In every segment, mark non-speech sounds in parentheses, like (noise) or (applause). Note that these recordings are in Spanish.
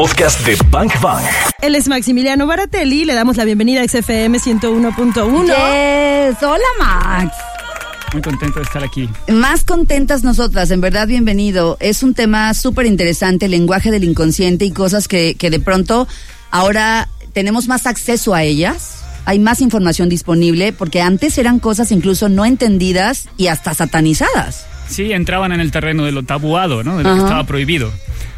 podcast de Bank Bang. Él es Maximiliano Baratelli, le damos la bienvenida a XFM 101.1. Yes. Hola, Max. Muy contento de estar aquí. Más contentas nosotras, en verdad, bienvenido. Es un tema súper interesante, el lenguaje del inconsciente y cosas que, que de pronto ahora tenemos más acceso a ellas. Hay más información disponible porque antes eran cosas incluso no entendidas y hasta satanizadas. Sí, entraban en el terreno de lo tabuado, ¿no? De lo que estaba prohibido.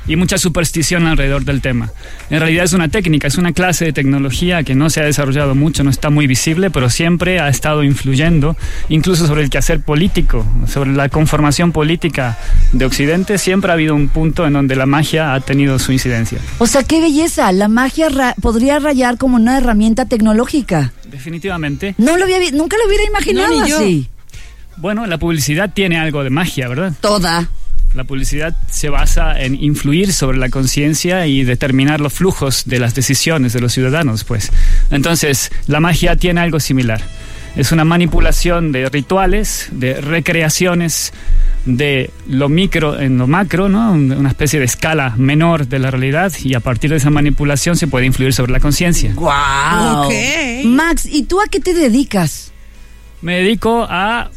Y mucha superstición alrededor del tema. En realidad es una técnica, es una clase de tecnología que no se ha desarrollado mucho, no está muy visible, pero siempre ha estado influyendo, incluso sobre el quehacer político, sobre la conformación política de Occidente. Siempre ha habido un punto en donde la magia ha tenido su incidencia. O sea, qué belleza. La magia ra- podría rayar como una herramienta tecnológica. Definitivamente. No lo había, nunca lo hubiera imaginado No, así. Bueno, la publicidad tiene algo de magia, ¿verdad? Toda. La publicidad se basa en influir sobre la conciencia y determinar los flujos de las decisiones de los ciudadanos, pues. Entonces, la magia tiene algo similar. Es una manipulación de rituales, de recreaciones de lo micro en lo macro, ¿no? Una especie de escala menor de la realidad y a partir de esa manipulación se puede influir sobre la conciencia. Wow. Max, ¿y tú a qué te dedicas? Me dedico a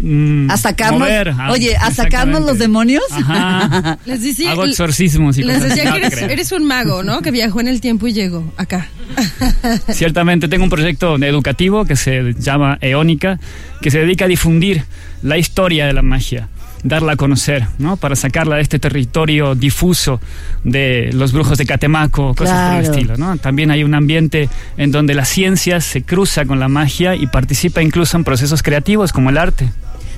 mm, ¿A sacarnos? mover, a- oye, ¿a sacarnos los demonios? Ajá. (laughs) Les decía, Hago exorcismos y les decía que No, eres, eres un mago, ¿no? Que viajó en el tiempo y llegó acá. (laughs) Ciertamente tengo un proyecto educativo que se llama Eónica, que se dedica a difundir la historia de la magia, darla a conocer, ¿no? Para sacarla de este territorio difuso de los brujos de Catemaco, cosas por el Claro. estilo, ¿no? También hay un ambiente en donde la ciencia se cruza con la magia y participa incluso en procesos creativos como el arte.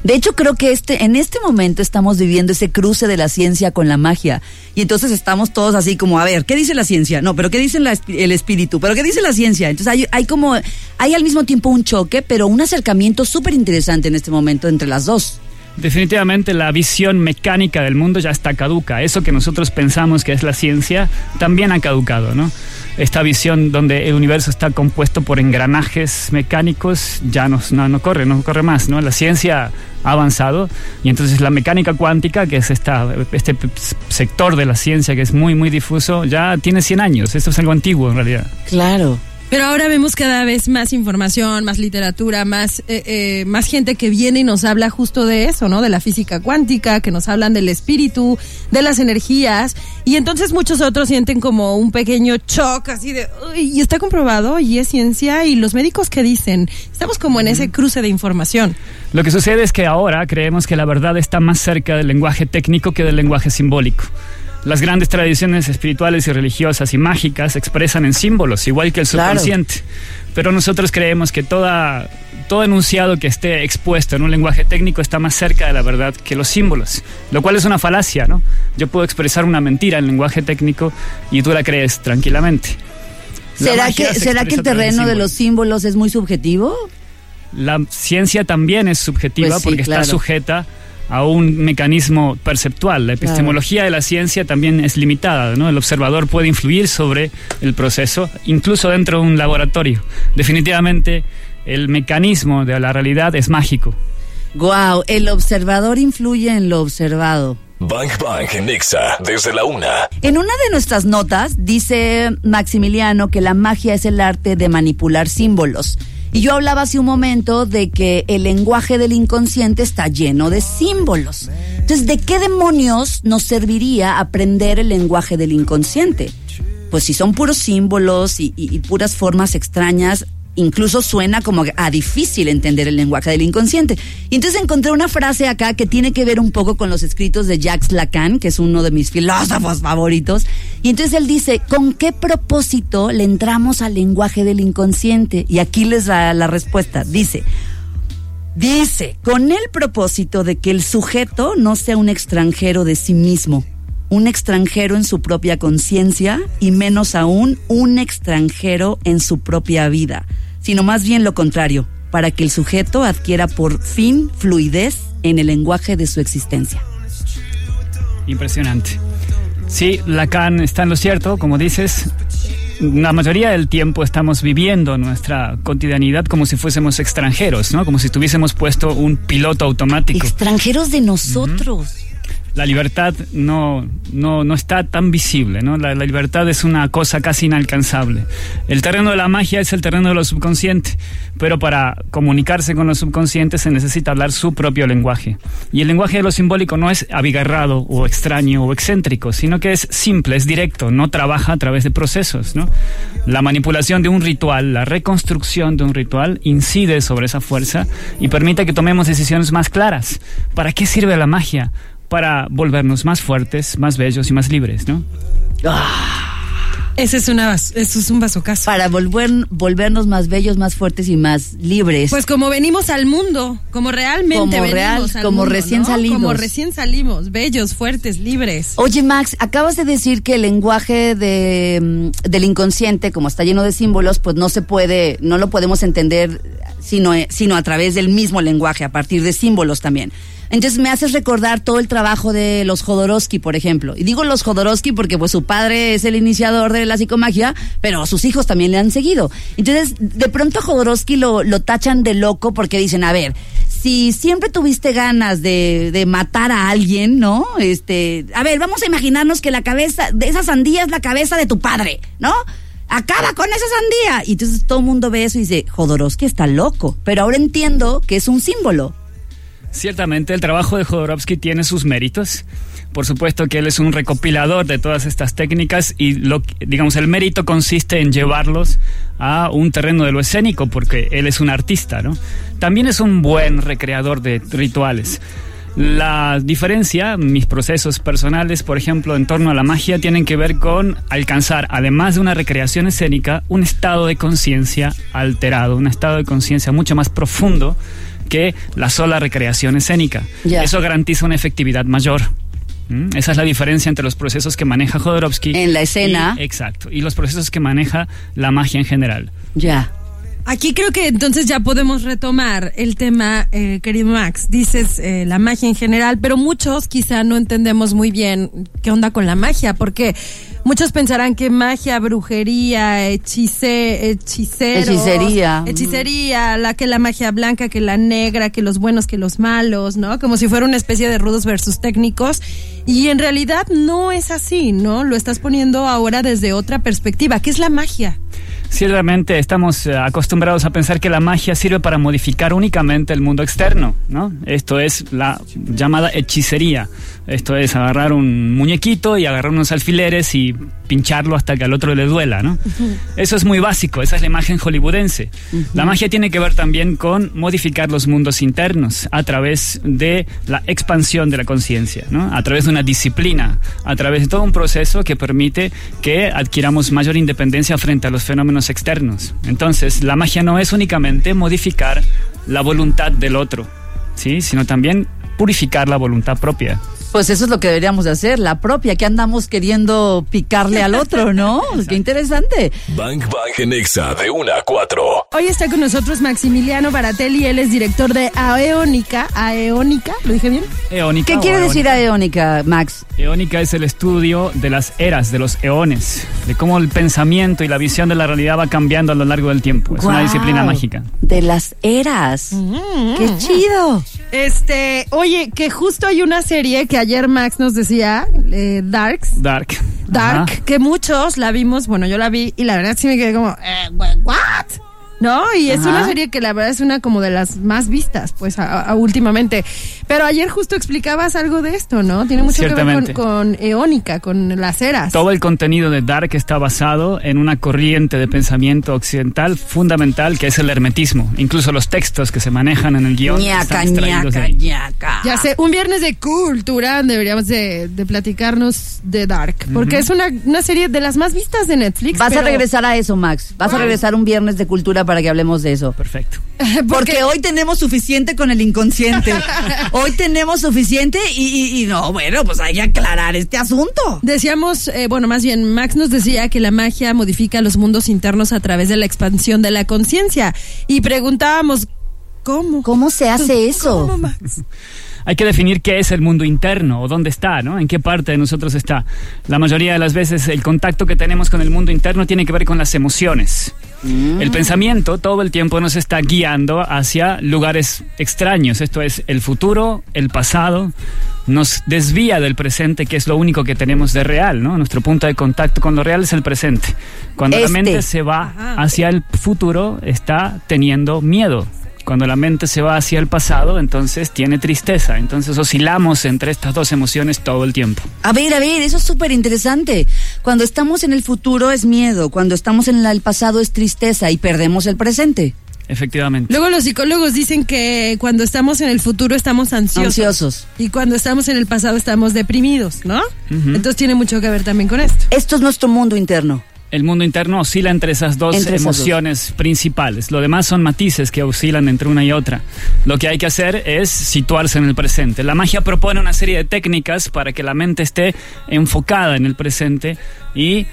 De hecho, creo que este, en este momento estamos viviendo ese cruce de la ciencia con la magia. Y entonces estamos todos así como, a ver, ¿qué dice la ciencia? No, pero ¿qué dice la el espíritu? ¿Pero qué dice la ciencia? Entonces hay, hay como, hay al mismo tiempo un choque, pero un acercamiento súper interesante en este momento entre las dos. Definitivamente la visión mecánica del mundo ya está caduca. Eso que nosotros pensamos que es la ciencia también ha caducado, ¿no? Esta visión donde el universo está compuesto por engranajes mecánicos ya no, no, corre, no corre más, ¿no? La ciencia ha avanzado y entonces la mecánica cuántica, que es esta, este sector de la ciencia que es muy, muy difuso, ya tiene 100 años. Esto es algo antiguo en realidad. Claro. Pero ahora vemos cada vez más información, más literatura, más, eh, eh, más gente que viene y nos habla justo de eso, ¿no? De la física cuántica, que nos hablan del espíritu, de las energías. Y entonces muchos otros sienten como un pequeño shock, así de, "Uy, y está comprobado, y es ciencia, y los médicos que dicen, estamos como en ese cruce de información. Lo que sucede es que ahora creemos que la verdad está más cerca del lenguaje técnico que del lenguaje simbólico. Las grandes tradiciones espirituales y religiosas y mágicas expresan en símbolos, igual que el Claro. subconsciente. Pero nosotros creemos que toda, todo enunciado que esté expuesto en un lenguaje técnico está más cerca de la verdad que los símbolos, lo cual es una falacia, ¿no? Yo puedo expresar una mentira en lenguaje técnico y tú la crees tranquilamente. La ¿Será que, se ¿será que el terreno de los símbolos es muy subjetivo? La ciencia también es subjetiva Pues sí, porque claro. está sujeta a un mecanismo perceptual. La epistemología de la ciencia también es limitada, ¿no? El observador puede influir sobre el proceso, incluso dentro de un laboratorio. Definitivamente, el mecanismo de la realidad es mágico. Wow, el observador influye en lo observado. Bank Bang en Nexa desde la una. En una de nuestras notas dice Maximiliano que la magia es el arte de manipular símbolos. Y yo hablaba hace un momento de que el lenguaje del inconsciente está lleno de símbolos. Entonces, ¿de qué demonios nos serviría aprender el lenguaje del inconsciente? Pues si son puros símbolos y, y- puras formas extrañas, incluso suena como a difícil entender el lenguaje del inconsciente. Y entonces encontré una frase acá que tiene que ver un poco con los escritos de Jacques Lacan, que es uno de mis filósofos favoritos. Y entonces él dice, ¿con qué propósito le entramos al lenguaje del inconsciente? Y aquí les da la respuesta. Dice, dice, con el propósito de que el sujeto no sea un extranjero de sí mismo, un extranjero en su propia conciencia y menos aún un extranjero en su propia vida, sino más bien lo contrario, para que el sujeto adquiera por fin fluidez en el lenguaje de su existencia. Impresionante. Sí, Lacan está en lo cierto, como dices. La mayoría del tiempo estamos viviendo nuestra cotidianidad como si fuésemos extranjeros, ¿no? Como si tuviésemos puesto un piloto automático. Extranjeros de nosotros. La libertad no, no, no está tan visible, ¿no? La, la libertad es una cosa casi inalcanzable. El terreno de la magia es el terreno de lo subconsciente, pero para comunicarse con lo subconsciente se necesita hablar su propio lenguaje. Y el lenguaje de lo simbólico no es abigarrado o extraño o excéntrico, sino que es simple, es directo, no trabaja a través de procesos, ¿no? La manipulación de un ritual, la reconstrucción de un ritual incide sobre esa fuerza y permite que tomemos decisiones más claras. ¿Para qué sirve la magia? Para volvernos más fuertes, más bellos y más libres, ¿no? Ese es, una, eso es un vasocaso. Para volver, volvernos más bellos, más fuertes y más libres. Pues como venimos al mundo, como realmente Como venimos real, al como mundo, recién ¿no? salidos. Como recién salimos, bellos, fuertes, libres. Oye, Max, acabas de decir que el lenguaje de, mm, del inconsciente, como está lleno de símbolos, pues no se puede, no lo podemos entender sino, eh, sino a través del mismo lenguaje, a partir de símbolos también. Entonces me haces recordar todo el trabajo de los Jodorowsky, por ejemplo. Y digo los Jodorowsky porque pues su padre es el iniciador de la psicomagia, pero sus hijos también le han seguido. Entonces, de pronto a Jodorowsky lo, lo tachan de loco porque dicen, a ver, si siempre tuviste ganas de, de matar a alguien, ¿no? Este, a ver, vamos a imaginarnos que la cabeza de esa sandía es la cabeza de tu padre, ¿no? Acaba con esa sandía. Y entonces todo el mundo ve eso y dice, Jodorowsky está loco. Pero ahora entiendo que es un símbolo. Ciertamente el trabajo de Jodorowsky tiene sus méritos. Por supuesto que él es un recopilador de todas estas técnicas y lo, digamos el mérito consiste en llevarlos a un terreno de lo escénico porque él es un artista, ¿no? También es un buen recreador de rituales. La diferencia, mis procesos personales, por ejemplo, en torno a la magia, tienen que ver con alcanzar, además de una recreación escénica, un estado de conciencia alterado, un estado de conciencia mucho más profundo que la sola recreación escénica. Eso garantiza una efectividad mayor. ¿Mm? Esa es la diferencia entre los procesos que maneja Jodorowsky. En la escena. y- exacto. Y los procesos que maneja la magia en general. Ya. Aquí creo que entonces ya podemos retomar el tema, eh, querido Max. Dices eh, la magia en general, pero muchos quizá no entendemos muy bien qué onda con la magia, porque muchos pensarán que magia, brujería, hechice, hechiceros, Hechicería. hechicería, la que la magia blanca, que la negra, que los buenos, que los malos, ¿no? Como si fuera una especie de rudos versus técnicos. Y en realidad no es así, ¿no? Lo estás poniendo ahora desde otra perspectiva. ¿Qué es la magia? Ciertamente estamos eh, acostumbrados a pensar que la magia sirve para modificar únicamente el mundo externo, ¿no? Esto es la llamada hechicería. Esto es agarrar un muñequito y agarrar unos alfileres y pincharlo hasta que al otro le duela, ¿no? Eso es muy básico, esa es la imagen hollywoodense. La magia tiene que ver también con modificar los mundos internos a través de la expansión de la conciencia, ¿no? A través de una disciplina, a través de todo un proceso que permite que adquiramos mayor independencia frente a los fenómenos externos. Entonces, la magia no es únicamente modificar la voluntad del otro, ¿sí? Sino también purificar la voluntad propia. Pues eso es lo que deberíamos de hacer, la propia, que andamos queriendo picarle al otro, ¿no? (laughs) Qué interesante. Bang Bang en Exa de 1 a 4. Hoy está con nosotros Maximiliano Baratelli, él es director de Aeónica. Aeónica, ¿lo dije bien? Eónica ¿Qué quiere decir eónica. aeónica, Max? Eónica es el estudio de las eras, de los eones, de cómo el pensamiento y la visión de la realidad va cambiando a lo largo del tiempo. Es una disciplina mágica. De las eras. ¡Qué chido! Este, oye, que justo hay una serie que ayer Max nos decía, eh, Darks. Dark. Dark, Ajá. que muchos la vimos, bueno, yo la vi y la verdad sí me quedé como, eh, ¿what? ¿No? Y es Ajá. una serie que la verdad es una como de las más vistas, pues, a- a- últimamente. Pero ayer justo explicabas algo de esto, ¿no? Tiene mucho que ver con, con Eónica, con las eras. Todo el contenido de Dark está basado en una corriente de pensamiento occidental fundamental que es el hermetismo. Incluso los textos que se manejan en el guion ñaca, están extraídos de ñaca, ñaca. Ya sé, un viernes de cultura deberíamos de, de platicarnos de Dark, porque es una, una serie de las más vistas de Netflix. Vas a regresar a eso, Max. Vas a regresar un viernes de cultura para que hablemos de eso. Perfecto. (laughs) Porque hoy tenemos suficiente con el inconsciente. (laughs) Hoy tenemos suficiente y, y- y no, bueno, pues hay que aclarar este asunto. Decíamos, eh, bueno, más bien, Max nos decía que la magia modifica los mundos internos a través de la expansión de la conciencia. Y preguntábamos, ¿cómo? ¿Cómo se hace eso? ¿Cómo, Max? Hay que definir qué es el mundo interno o dónde está, ¿no? En qué parte de nosotros está. La mayoría de las veces el contacto que tenemos con el mundo interno tiene que ver con las emociones. El pensamiento todo el tiempo nos está guiando hacia lugares extraños, esto es el futuro, el pasado, nos desvía del presente, que es lo único que tenemos de real, ¿no? Nuestro punto de contacto con lo real es el presente. Cuando la Este. mente se va hacia el futuro, está teniendo miedo. Cuando la mente se va hacia el pasado, entonces tiene tristeza. Entonces oscilamos entre estas dos emociones todo el tiempo. A ver, a ver, eso es súper interesante. Cuando estamos en el futuro es miedo, cuando estamos en el pasado es tristeza y perdemos el presente. Efectivamente. Luego los psicólogos dicen que cuando estamos en el futuro estamos ansiosos. Ansiosos. Y cuando estamos en el pasado estamos deprimidos, ¿no? Entonces tiene mucho que ver también con esto. Esto es nuestro mundo interno. El mundo interno oscila entre esas dos Entre esas emociones principales. Lo demás son matices que oscilan entre una y otra. Lo que hay que hacer es situarse en el presente. La magia propone una serie de técnicas para que la mente esté enfocada en el presente y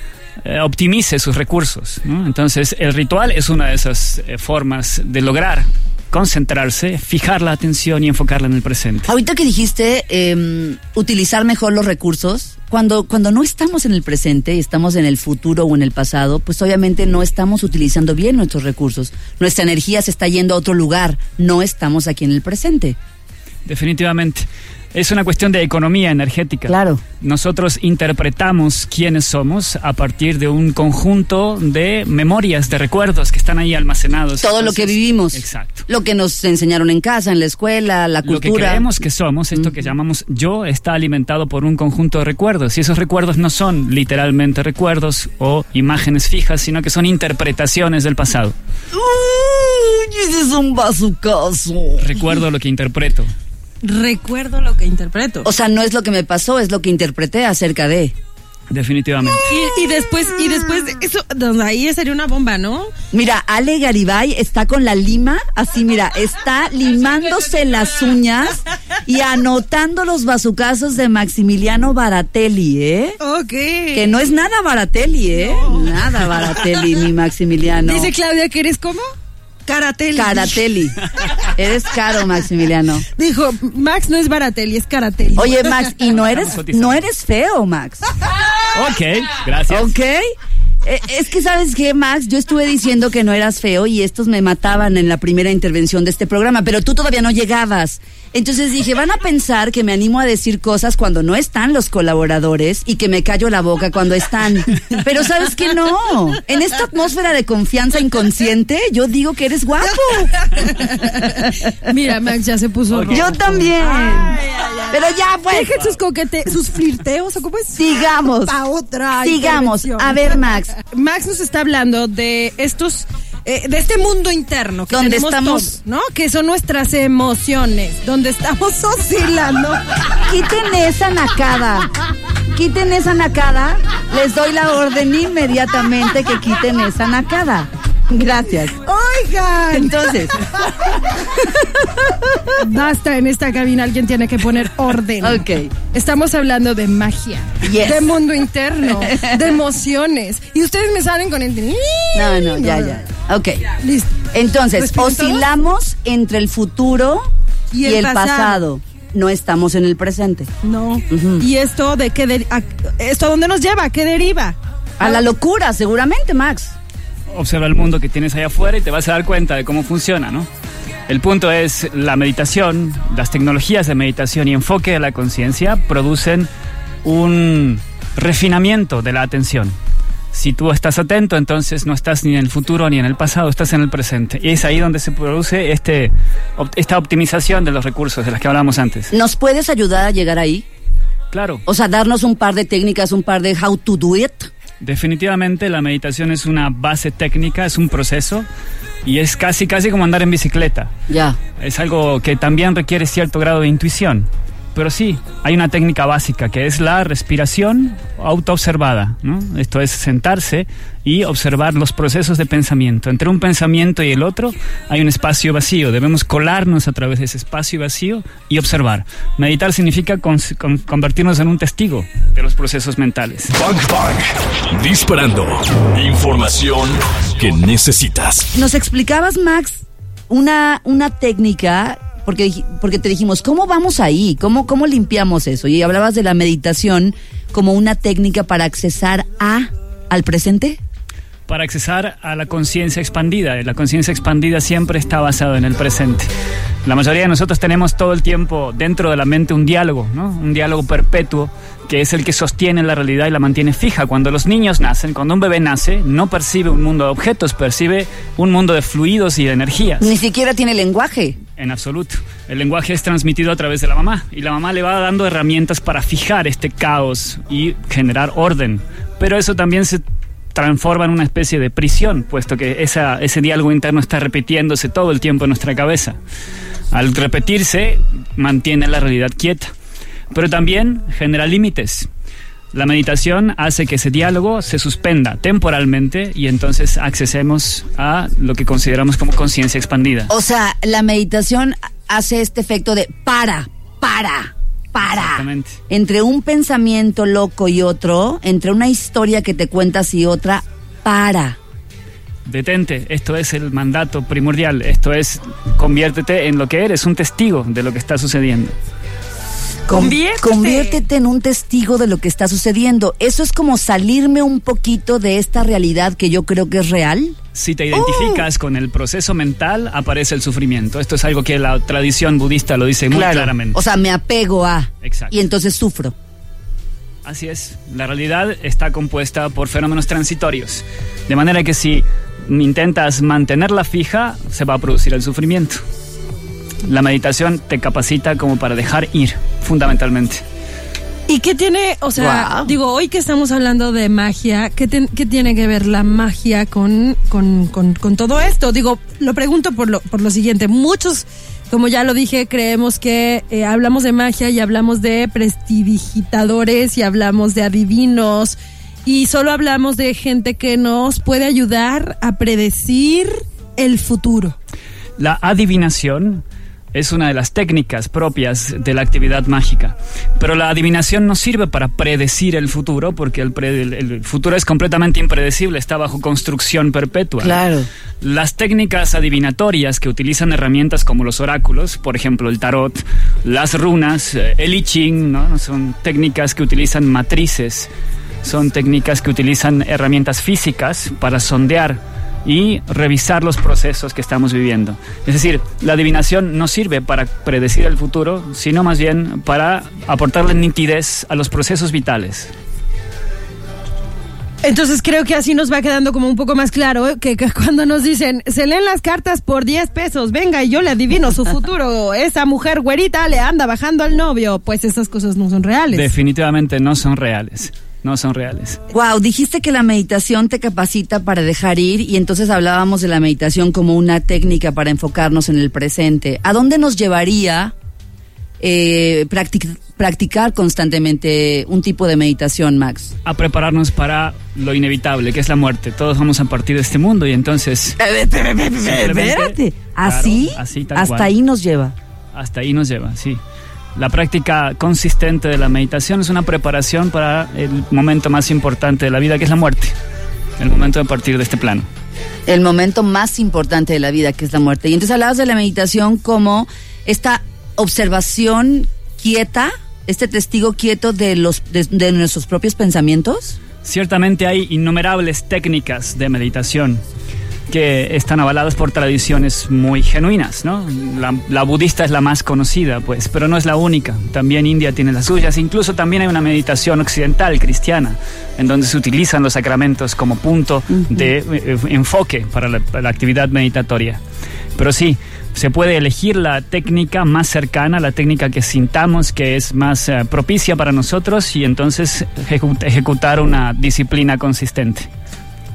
eh, optimice sus recursos. ¿no? Entonces, el ritual es una de esas eh, formas de lograr concentrarse, fijar la atención y enfocarla en el presente. Ahorita que dijiste em, utilizar mejor los recursos, cuando, cuando no estamos en el presente y estamos en el futuro o en el pasado, pues obviamente no estamos utilizando bien nuestros recursos. Nuestra energía se está yendo a otro lugar, no estamos aquí en el presente. Definitivamente. Es una cuestión de economía energética. Claro. Nosotros interpretamos quiénes somos a partir de un conjunto de memorias, de recuerdos que están ahí almacenados. Todo lo que vivimos. Exacto. Lo que nos enseñaron en casa, en la escuela, la Lo que cultura. creemos que somos, esto que llamamos yo, está alimentado por un conjunto de recuerdos. Y esos recuerdos no son literalmente recuerdos o imágenes fijas, sino que son interpretaciones del pasado. Uy, ese es un bazucazo. Recuerdo lo que interpreto. Recuerdo lo que interpreto. O sea, no es lo que me pasó, es lo que interpreté acerca de. Definitivamente. Y, y después, y después de eso, donde ahí sería una bomba, ¿no? Mira, Ale Garibay está con la lima, así mira, está limándose las uñas y anotando los bazucazos de Maximiliano Baratelli, ¿eh? Ok. Que no es nada Baratelli, ¿eh? Nada Baratelli ni Maximiliano. Dice Claudia que eres como Caratelli. Caratelli. Eres caro, Maximiliano. Dijo, Max no es Baratelli, es Caratelli. Oye, Max, y no eres, no eres feo, Max. (laughs) Ok, gracias. ¿Ok? Eh, es que, ¿sabes qué, Max? Yo estuve diciendo que no eras feo y estos me mataban en la primera intervención de este programa, pero tú todavía no llegabas. Entonces dije, van a pensar que me animo a decir cosas cuando no están los colaboradores y que me callo la boca cuando están. Pero ¿sabes qué? No. En esta atmósfera de confianza inconsciente, yo digo que eres guapo. Mira, Max ya se puso rojo. Yo también. Pero ya, pues. Dejen sus coquete, sus flirteos, ¿o cómo es? Sigamos. Pa' otra Sigamos. A ver, Max. Max nos está hablando de estos, eh, de este mundo interno que Donde estamos- todos, ¿no? Que son nuestras emociones, donde estamos (laughs) oscilando. Quiten esa nacada. Quiten esa nacada. Les doy la orden inmediatamente que quiten esa nacada. Gracias. Oigan, Entonces, (laughs) basta en esta cabina, alguien tiene que poner orden. ok. Estamos hablando de magia, Yes. de mundo interno, de emociones. Y ustedes me salen con el... No, no, ya, ya. Ok. Listo. Entonces, oscilamos entre el futuro y, el, pasado. pasado. No estamos en el presente. No. ¿Y esto de qué de- a- esto a dónde nos lleva? ¿A qué deriva? A la locura, seguramente, Max. Observa el mundo que tienes allá afuera y te vas a dar cuenta de cómo funciona, ¿no? El punto es la meditación, las tecnologías de meditación y enfoque de la conciencia producen un refinamiento de la atención. Si tú estás atento, entonces no estás ni en el futuro ni en el pasado, estás en el presente. Y es ahí donde se produce este, esta optimización de los recursos de las que hablábamos antes. ¿Nos puedes ayudar a llegar ahí? Claro, O sea, darnos un par de técnicas, un par de how to do it. Definitivamente la meditación es una base técnica, es un proceso y es casi, casi como andar en bicicleta. Ya. Es algo que también requiere cierto grado de intuición. Pero sí, hay una técnica básica que es la respiración autoobservada. ¿no? Esto es sentarse y observar los procesos de pensamiento. Entre un pensamiento y el otro hay un espacio vacío. Debemos colarnos a través de ese espacio vacío y observar. Meditar significa con- convertirnos en un testigo de los procesos mentales. Bang Bang. Disparando. Información que necesitas. Nos explicabas, Max, una, una técnica, porque, porque te dijimos, ¿cómo vamos ahí? ¿Cómo, ¿Cómo limpiamos eso? Y hablabas de la meditación como una técnica para accesar a, al presente. para accesar a la conciencia expandida. La conciencia expandida siempre está basada en el presente. La mayoría de nosotros tenemos todo el tiempo dentro de la mente un diálogo, ¿no? Un diálogo perpetuo que es el que sostiene la realidad y la mantiene fija. Cuando los niños nacen, cuando un bebé nace, no percibe un mundo de objetos, percibe un mundo de fluidos y de energías. Ni siquiera tiene lenguaje. En absoluto. El lenguaje es transmitido a través de la mamá y la mamá le va dando herramientas para fijar este caos y generar orden. Pero eso también se transforma en una especie de prisión, puesto que esa, ese diálogo interno está repitiéndose todo el tiempo en nuestra cabeza. Al repetirse, mantiene la realidad quieta. Pero también genera límites. La meditación hace que ese diálogo se suspenda temporalmente y entonces accesemos a lo que consideramos como conciencia expandida. O sea, la meditación hace este efecto de para, para, para. Exactamente. Entre un pensamiento loco y otro, entre una historia que te cuentas y otra, para. Detente, esto es el mandato primordial, esto es conviértete en lo que eres, un testigo de lo que está sucediendo. Con- Conviértete. Conviértete en un testigo de lo que está sucediendo. Eso es como salirme un poquito de esta realidad que yo creo que es real. Si te identificas con el proceso mental, aparece el sufrimiento. Esto es algo que la tradición budista lo dice muy claramente. O sea, me apego a. Exacto. Y entonces sufro. Así es, la realidad está compuesta por fenómenos transitorios. De manera que si intentas mantenerla fija, se va a producir el sufrimiento. La meditación te capacita como para dejar ir, fundamentalmente. ¿Y qué tiene, o sea, digo, hoy que estamos hablando de magia, ¿qué, ten- qué tiene que ver la magia con, con, con- con todo esto? Digo, lo pregunto por lo, por lo siguiente. Muchos, como ya lo dije, creemos que eh, hablamos de magia y hablamos de prestidigitadores y hablamos de adivinos y solo hablamos de gente que nos puede ayudar a predecir el futuro. La adivinación es una de las técnicas propias de la actividad mágica. Pero la adivinación no sirve para predecir el futuro, porque el, pre- el- el futuro es completamente impredecible, está bajo construcción perpetua. Claro. Las técnicas adivinatorias que utilizan herramientas como los oráculos, por ejemplo el tarot, las runas, eh, el I Ching, ¿no? son técnicas que utilizan matrices, son técnicas que utilizan herramientas físicas para sondear y revisar los procesos que estamos viviendo. Es decir, la adivinación no sirve para predecir el futuro, sino más bien para aportarle nitidez a los procesos vitales. Entonces creo que así nos va quedando como un poco más claro ¿eh? que, que cuando nos dicen, se leen las cartas por 10 pesos, venga y yo le adivino su futuro, (laughs) esa mujer güerita le anda bajando al novio, pues esas cosas no son reales. Definitivamente no son reales, no son reales. Wow, dijiste que la meditación te capacita para dejar ir y entonces hablábamos de la meditación como una técnica para enfocarnos en el presente. ¿A dónde nos llevaría eh, practic- practicar constantemente un tipo de meditación, Max? a prepararnos para lo inevitable, que es la muerte. Todos vamos a partir de este mundo y entonces Espérate, ¿así? Claro, así tal Hasta cual. ahí nos lleva. hasta ahí nos lleva, sí. La práctica consistente de la meditación es una preparación para el momento más importante de la vida, que es la muerte. El momento de partir de este plano. el momento más importante de la vida, que es la muerte. Y entonces hablabas de la meditación como esta observación quieta, este testigo quieto de los de, de nuestros propios pensamientos. Ciertamente hay innumerables técnicas de meditación que están avaladas por tradiciones muy genuinas, ¿no? La, la budista es la más conocida, pues, pero no es la única. También India tiene las suyas. Incluso también hay una meditación occidental cristiana, en donde se utilizan los sacramentos como punto de eh, enfoque para la, para la actividad meditatoria. Pero sí, se puede elegir la técnica más cercana, la técnica que sintamos que es más eh, propicia para nosotros y entonces ejecu- ejecutar una disciplina consistente.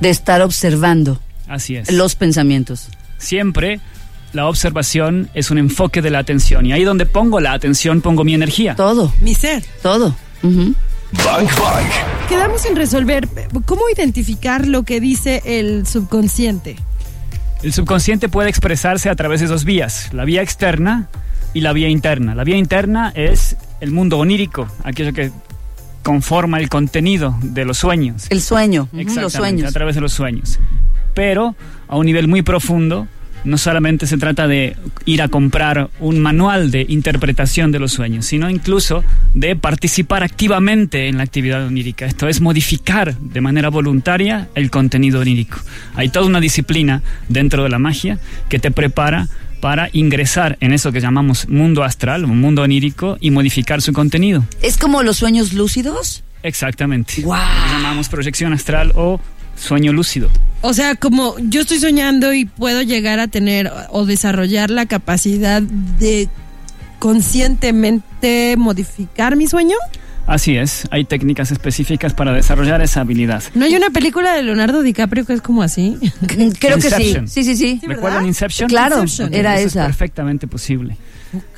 de estar observando Así es. los pensamientos. Siempre la observación es un enfoque de la atención y ahí donde pongo la atención pongo mi energía. Todo, Mi ser. todo. Bang Bang. Quedamos en resolver cómo identificar lo que dice el subconsciente. El subconsciente puede expresarse a través de dos vías, la vía externa y la vía interna. La vía interna es el mundo onírico, aquello que conforma el contenido de los sueños. El sueño, ujú, los Exactamente, sueños. a través de los sueños. Pero a un nivel muy profundo no solamente se trata de ir a comprar un manual de interpretación de los sueños, sino incluso de participar activamente en la actividad onírica. Esto es modificar de manera voluntaria el contenido onírico. Hay toda una disciplina dentro de la magia que te prepara para ingresar en eso que llamamos mundo astral, un mundo onírico, y modificar su contenido. ¿Es como los sueños lúcidos? Exactamente. ¡Guau! Lo llamamos proyección astral o sueño lúcido. O sea, como yo estoy soñando y puedo llegar a tener o desarrollar la capacidad de conscientemente modificar mi sueñño. Así es, hay técnicas específicas para desarrollar esa habilidad. ¿No hay una película de Leonardo DiCaprio que es como así? (laughs) Creo que sí. Inception. Sí, sí, sí. ¿Recuerdan Inception? Claro, Inception. era Eso es esa. perfectamente posible.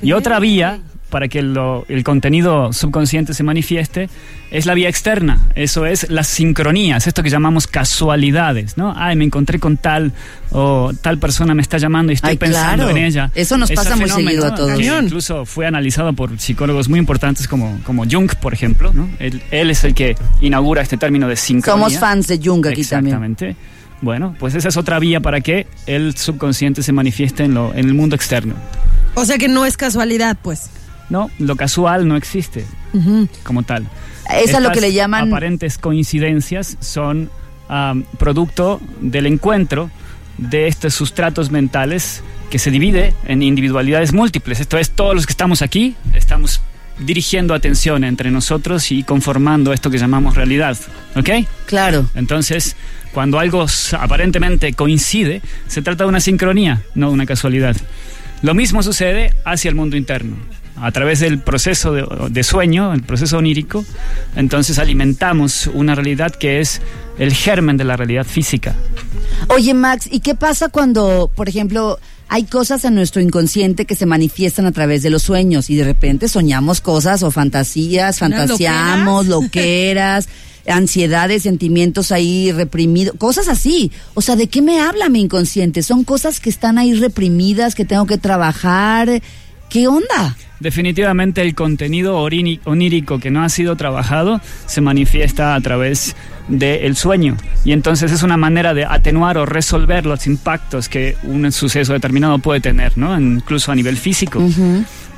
Y otra vía para que lo- el contenido subconsciente se manifieste es la vía externa. Eso es las sincronías, esto que llamamos casualidades, ¿no? Ay, me encontré con tal o tal persona me está llamando y estoy Ay, pensando claro. en ella. Eso nos Ese pasa muy seguido a todos. incluso fue analizado por psicólogos muy importantes como, como Jung, por ejemplo, ¿no? Él, él es el que inaugura este término de sincronía. Somos fans de Jung aquí también. Exactamente. Bueno, pues esa es otra vía para que el subconsciente se manifieste en, lo, en el mundo externo. O sea que no es casualidad, pues. No, lo casual no existe como tal. Es a lo que le llaman Aparentes coincidencias son producto del encuentro de estos sustratos mentales que se divide en individualidades múltiples. Esto es, todos los que estamos aquí estamos dirigiendo atención entre nosotros y conformando esto que llamamos realidad. ¿Ok? Claro. Entonces, cuando algo aparentemente coincide, se trata de una sincronía, no de una casualidad. Lo mismo sucede hacia el mundo interno. A través del proceso de, de sueño, el proceso onírico, entonces alimentamos una realidad que es el germen de la realidad física. Oye, Max, ¿y qué pasa cuando, por ejemplo, hay cosas en nuestro inconsciente que se manifiestan a través de los sueños y de repente soñamos cosas o fantasías, ¿Unas fantaseamos, loqueras, (laughs) ansiedades, sentimientos ahí reprimidos, cosas así? O sea, ¿de qué me habla mi inconsciente? Son cosas que están ahí reprimidas, que tengo que trabajar. ¿Qué onda? Definitivamente el contenido onírico que no ha sido trabajado se manifiesta a través del sueño y entonces es una manera de atenuar o resolver los impactos que un suceso determinado puede tener, ¿no? Incluso a nivel físico.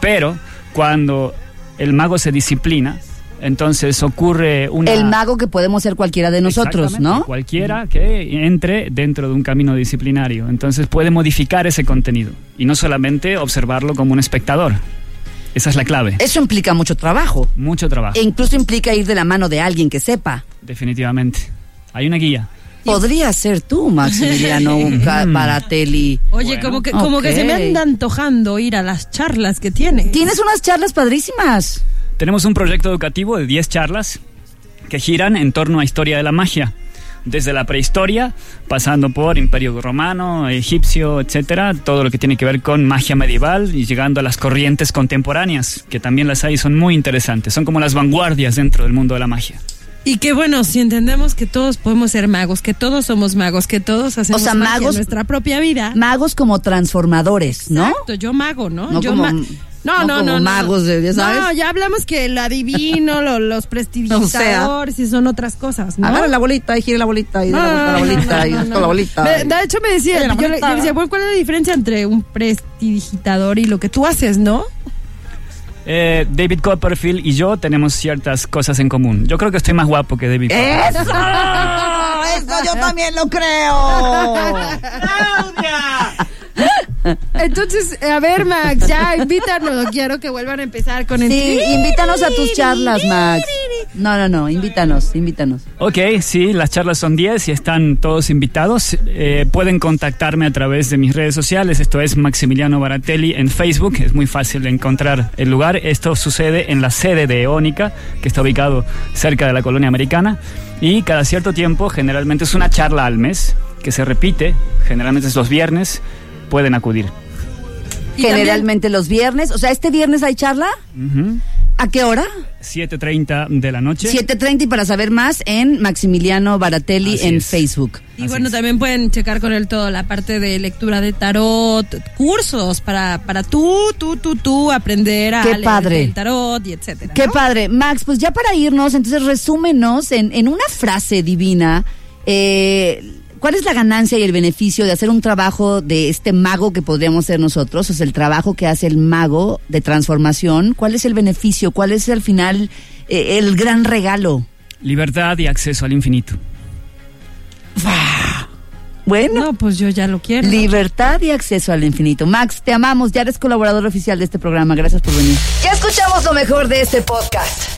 Pero cuando el mago se disciplina, entonces ocurre una... El mago que podemos ser cualquiera de nosotros, ¿no? Cualquiera que entre dentro de un camino disciplinario. Entonces puede modificar ese contenido y no solamente observarlo como un espectador. Esa es la clave. Eso implica mucho trabajo. Mucho trabajo, E incluso implica ir de la mano de alguien que sepa. definitivamente. Hay una guía. Podría ser tú, Maximiliano Ca- Baratelli. Oye, Bueno. como que como que se me anda antojando ir a las charlas que tiene. Tienes unas charlas padrísimas. Tenemos un proyecto educativo de 10 charlas que giran en torno a historia de la magia. Desde la prehistoria, pasando por Imperio Romano, Egipcio, etcétera, todo lo que tiene que ver con magia medieval y llegando a las corrientes contemporáneas, que también las hay, son muy interesantes, son como las vanguardias dentro del mundo de la magia. Y que bueno, si entendemos que todos podemos ser magos, que todos somos magos, que todos hacemos O sea, magia magos- en nuestra propia vida. Magos como transformadores, ¿no? Exacto, yo mago, ¿no? No yo como- ma- no como magos de- ya sabes. No, ya hablamos que lo adivino, lo- los (laughs) prestidigitadores y son otras cosas, ¿no? Agarra la bolita y gira la bolita y No, la, la no, bolita y no, no. la bolita. De, de hecho me decía, la yo, le- yo decía, bueno, ¿cuál es la diferencia entre un prestidigitador y lo que tú haces, no? Eh, David Copperfield y yo tenemos ciertas cosas en común. Yo creo que estoy más guapo que David Copperfield. ¡Eso! ¡Eso yo también lo creo! Entonces, a ver, Max, ya invítanos. Quiero que vuelvan a empezar con el. Sí, invítanos a tus charlas, Max. No, no, no, invítanos, invítanos. Ok, sí, las charlas son 10 y están todos invitados. Eh, pueden contactarme a través de mis redes sociales. Esto es Maximiliano Baratelli en Facebook. Es muy fácil de encontrar el lugar. Esto sucede en la sede de Eónica, que está ubicado cerca de la colonia americana. Y cada cierto tiempo, generalmente es una charla al mes, que se repite. Generalmente es los viernes. Pueden acudir. Generalmente los viernes, o sea, este viernes hay charla. ¿A qué hora? 7.30 de la noche. 7.30 y para saber más en Maximiliano Baratelli Así en es. Facebook. Y Así bueno, es. también pueden checar con él toda la parte de lectura de tarot, cursos para, para tú, tú, tú, tú aprender a Qué leer padre. el tarot y etcétera. Qué ¿no? padre. Max, pues ya para irnos, entonces resúmenos en, en una frase divina. eh, ¿cuál es la ganancia y el beneficio de hacer un trabajo de este mago que podríamos ser nosotros? O sea, el trabajo que hace el mago de transformación. ¿Cuál es el beneficio? ¿Cuál es al final eh, el gran regalo? Libertad y acceso al infinito. Bueno. No, pues yo ya lo quiero. Libertad y acceso al infinito. Max, te amamos. Ya eres colaborador oficial de este programa. Gracias por venir. Ya escuchamos lo mejor de este podcast.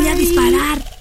voy a disparar.